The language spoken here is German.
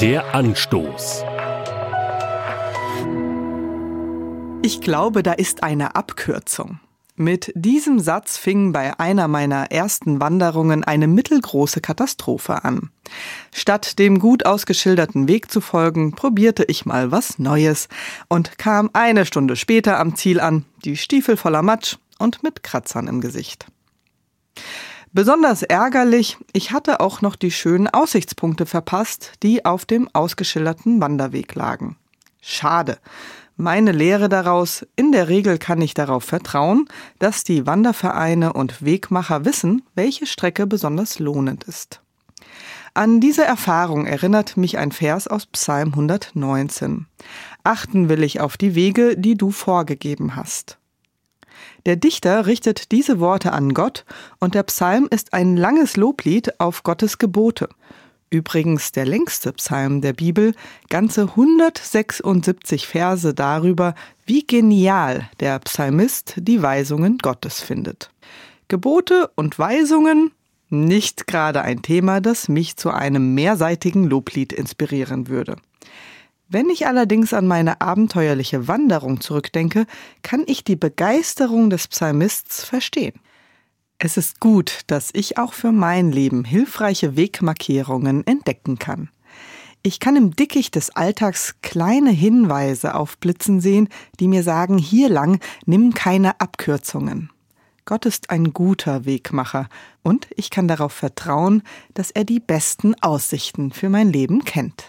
Der Anstoß. Ich glaube, da ist eine Abkürzung. Mit diesem Satz fing bei einer meiner ersten Wanderungen eine mittelgroße Katastrophe an. Statt dem gut ausgeschilderten Weg zu folgen, probierte ich mal was Neues und kam eine Stunde später am Ziel an, die Stiefel voller Matsch und mit Kratzern im Gesicht. Besonders ärgerlich, ich hatte auch noch die schönen Aussichtspunkte verpasst, die auf dem ausgeschilderten Wanderweg lagen. Schade. Meine Lehre daraus, in der Regel kann ich darauf vertrauen, dass die Wandervereine und Wegmacher wissen, welche Strecke besonders lohnend ist. An diese Erfahrung erinnert mich ein Vers aus Psalm 119. Achten will ich auf die Wege, die du vorgegeben hast. Der Dichter richtet diese Worte an Gott und der Psalm ist ein langes Loblied auf Gottes Gebote. Übrigens der längste Psalm der Bibel, ganze 176 Verse darüber, wie genial der Psalmist die Weisungen Gottes findet. Gebote und Weisungen, nicht gerade ein Thema, das mich zu einem mehrseitigen Loblied inspirieren würde. Wenn ich allerdings an meine abenteuerliche Wanderung zurückdenke, kann ich die Begeisterung des Psalmists verstehen. Es ist gut, dass ich auch für mein Leben hilfreiche Wegmarkierungen entdecken kann. Ich kann im Dickicht des Alltags kleine Hinweise aufblitzen sehen, die mir sagen, hier lang nimm keine Abkürzungen. Gott ist ein guter Wegmacher und ich kann darauf vertrauen, dass er die besten Aussichten für mein Leben kennt.